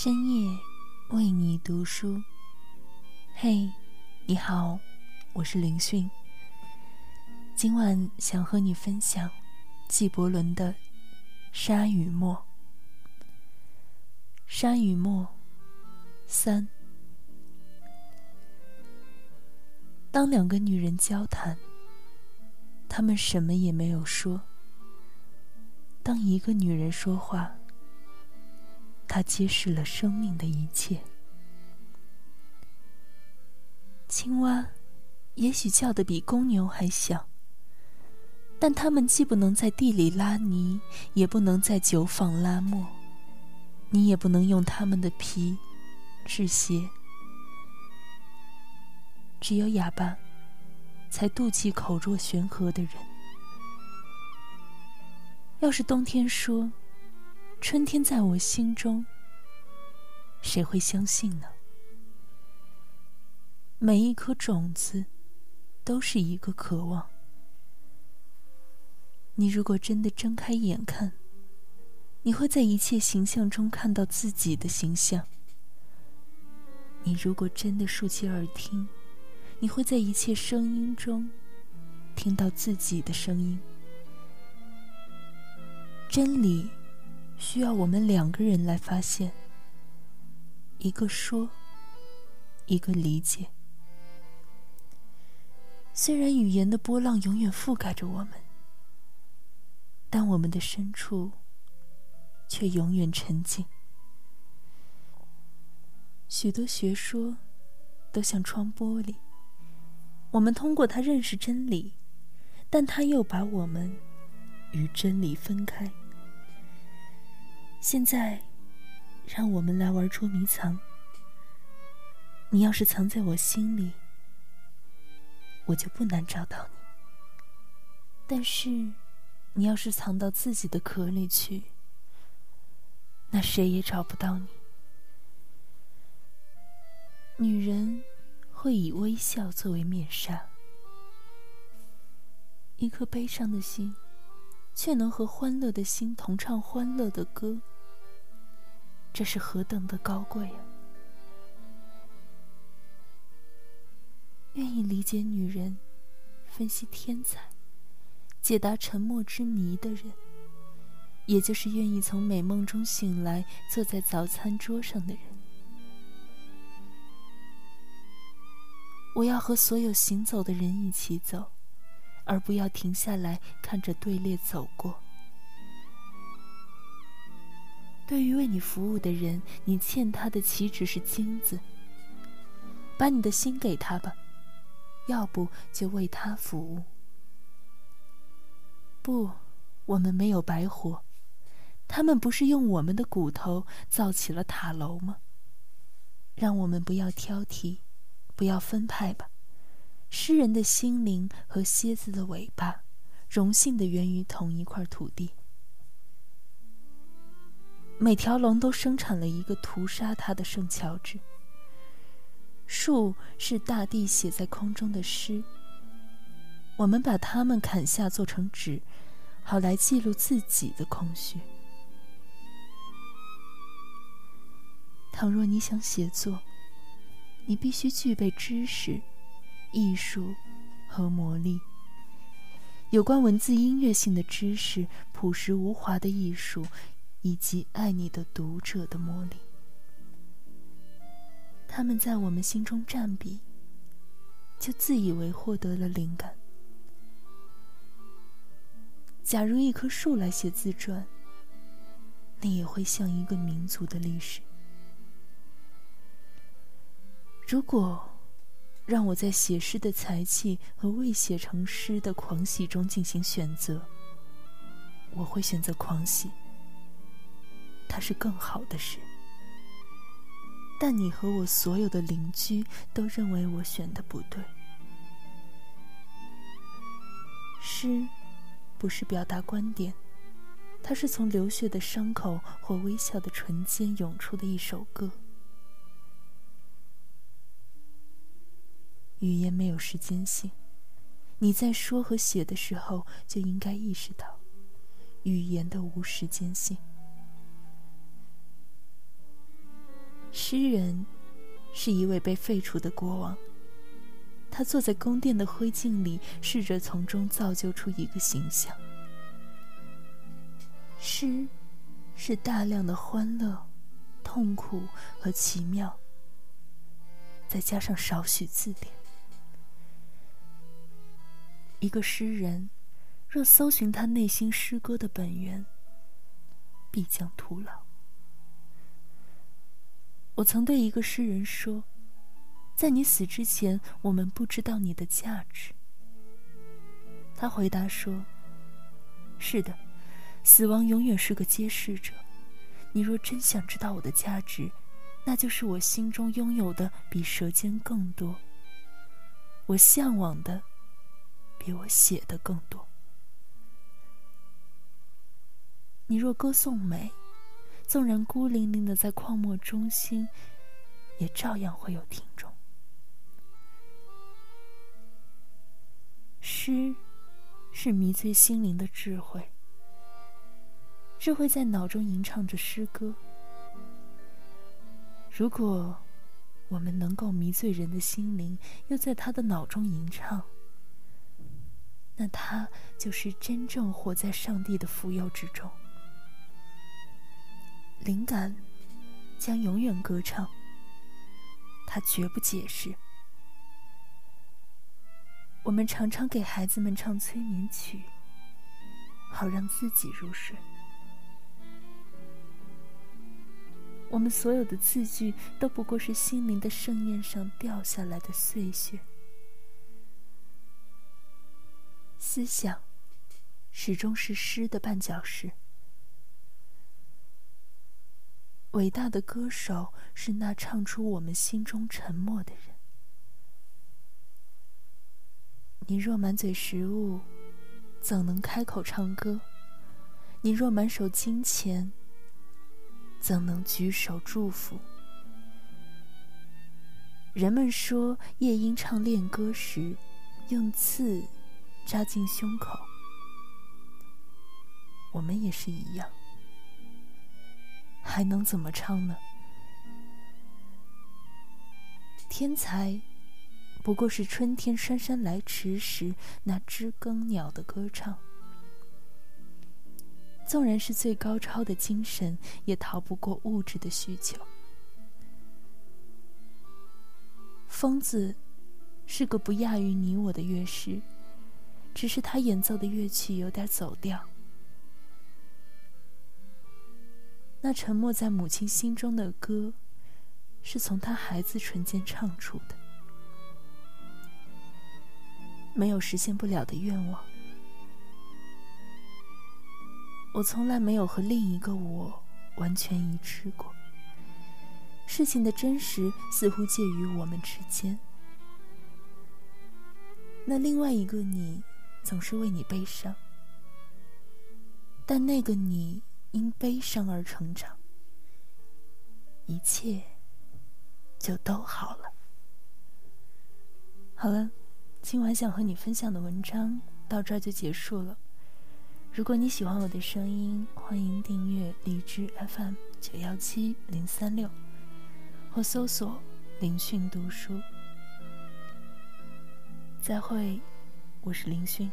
深夜，为你读书。嘿，你好，我是林讯。今晚想和你分享纪伯伦的《沙与沫》。沙与沫三。当两个女人交谈，她们什么也没有说。当一个女人说话，它揭示了生命的一切。青蛙也许叫得比公牛还响，但它们既不能在地里拉泥，也不能在酒坊拉磨，你也不能用它们的皮制鞋。只有哑巴，才妒忌口若悬河的人。要是冬天说，春天在我心中，谁会相信呢？每一颗种子，都是一个渴望。你如果真的睁开眼看，你会在一切形象中看到自己的形象。你如果真的竖起耳听，你会在一切声音中听到自己的声音。真理需要我们两个人来发现，一个说，一个理解。虽然语言的波浪永远覆盖着我们，但我们的深处却永远沉静。许多学说都像窗玻璃，我们通过它认识真理，但它又把我们。与真理分开。现在，让我们来玩捉迷藏。你要是藏在我心里，我就不难找到你；但是，你要是藏到自己的壳里去，那谁也找不到你。女人会以微笑作为面纱，一颗悲伤的心。却能和欢乐的心同唱欢乐的歌，这是何等的高贵啊！愿意理解女人、分析天才、解答沉默之谜的人，也就是愿意从美梦中醒来，坐在早餐桌上的人。我要和所有行走的人一起走。而不要停下来看着队列走过。对于为你服务的人，你欠他的岂止是金子？把你的心给他吧，要不就为他服务。不，我们没有白活，他们不是用我们的骨头造起了塔楼吗？让我们不要挑剔，不要分派吧。诗人的心灵和蝎子的尾巴，荣幸的源于同一块土地。每条龙都生产了一个屠杀它的圣乔治。树是大地写在空中的诗。我们把它们砍下做成纸，好来记录自己的空虚。倘若你想写作，你必须具备知识。艺术和魔力，有关文字音乐性的知识、朴实无华的艺术，以及爱你的读者的魔力，他们在我们心中占比，就自以为获得了灵感。假如一棵树来写自传，那也会像一个民族的历史。如果。让我在写诗的才气和未写成诗的狂喜中进行选择，我会选择狂喜。它是更好的事。但你和我所有的邻居都认为我选的不对。诗，不是表达观点，它是从流血的伤口或微笑的唇间涌出的一首歌。语言没有时间性，你在说和写的时候就应该意识到语言的无时间性。诗人是一位被废除的国王。他坐在宫殿的灰烬里，试着从中造就出一个形象。诗，是大量的欢乐、痛苦和奇妙，再加上少许自恋。一个诗人，若搜寻他内心诗歌的本源，必将徒劳。我曾对一个诗人说。在你死之前，我们不知道你的价值。他回答说：“是的，死亡永远是个揭示者。你若真想知道我的价值，那就是我心中拥有的比舌尖更多，我向往的比我写的更多。你若歌颂美，纵然孤零零的在旷漠中心，也照样会有听众。”诗，是迷醉心灵的智慧。智慧在脑中吟唱着诗歌。如果我们能够迷醉人的心灵，又在他的脑中吟唱，那他就是真正活在上帝的福佑之中。灵感将永远歌唱，他绝不解释。我们常常给孩子们唱催眠曲，好让自己入睡。我们所有的字句都不过是心灵的盛宴上掉下来的碎屑。思想始终是诗的绊脚石。伟大的歌手是那唱出我们心中沉默的人。你若满嘴食物，怎能开口唱歌？你若满手金钱，怎能举手祝福？人们说夜莺唱恋歌时，用刺扎进胸口。我们也是一样，还能怎么唱呢？天才。不过是春天姗姗来迟时那知更鸟的歌唱。纵然是最高超的精神，也逃不过物质的需求。疯子是个不亚于你我的乐师，只是他演奏的乐曲有点走调。那沉默在母亲心中的歌，是从他孩子唇间唱出的。没有实现不了的愿望。我从来没有和另一个我完全一致过。事情的真实似乎介于我们之间。那另外一个你总是为你悲伤，但那个你因悲伤而成长，一切就都好了。好了。今晚想和你分享的文章到这儿就结束了。如果你喜欢我的声音，欢迎订阅荔枝 FM 九幺七零三六，或搜索“林讯读书”。再会，我是林勋。